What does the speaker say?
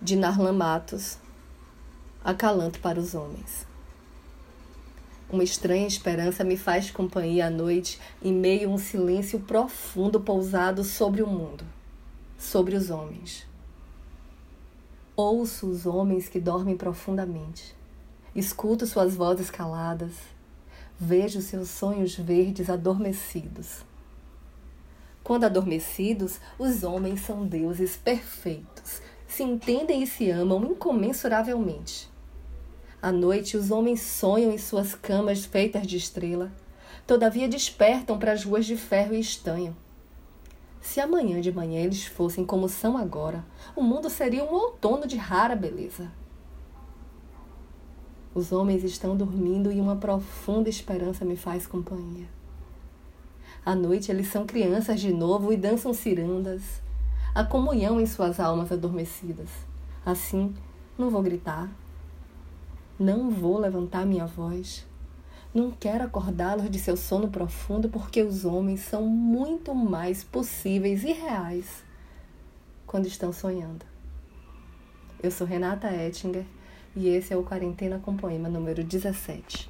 de Narlan Matos, Acalanto para os Homens. Uma estranha esperança me faz companhia à noite, em meio a um silêncio profundo pousado sobre o mundo, sobre os homens. Ouço os homens que dormem profundamente, escuto suas vozes caladas, vejo seus sonhos verdes adormecidos. Quando adormecidos, os homens são deuses perfeitos, se entendem e se amam incomensuravelmente. À noite, os homens sonham em suas camas feitas de estrela, todavia despertam para as ruas de ferro e estanho. Se amanhã de manhã eles fossem como são agora, o mundo seria um outono de rara beleza. Os homens estão dormindo e uma profunda esperança me faz companhia. À noite eles são crianças de novo e dançam cirandas, a comunhão em suas almas adormecidas. Assim, não vou gritar, não vou levantar minha voz. Não quero acordá-los de seu sono profundo, porque os homens são muito mais possíveis e reais quando estão sonhando. Eu sou Renata Ettinger e esse é o Quarentena com Poema número 17.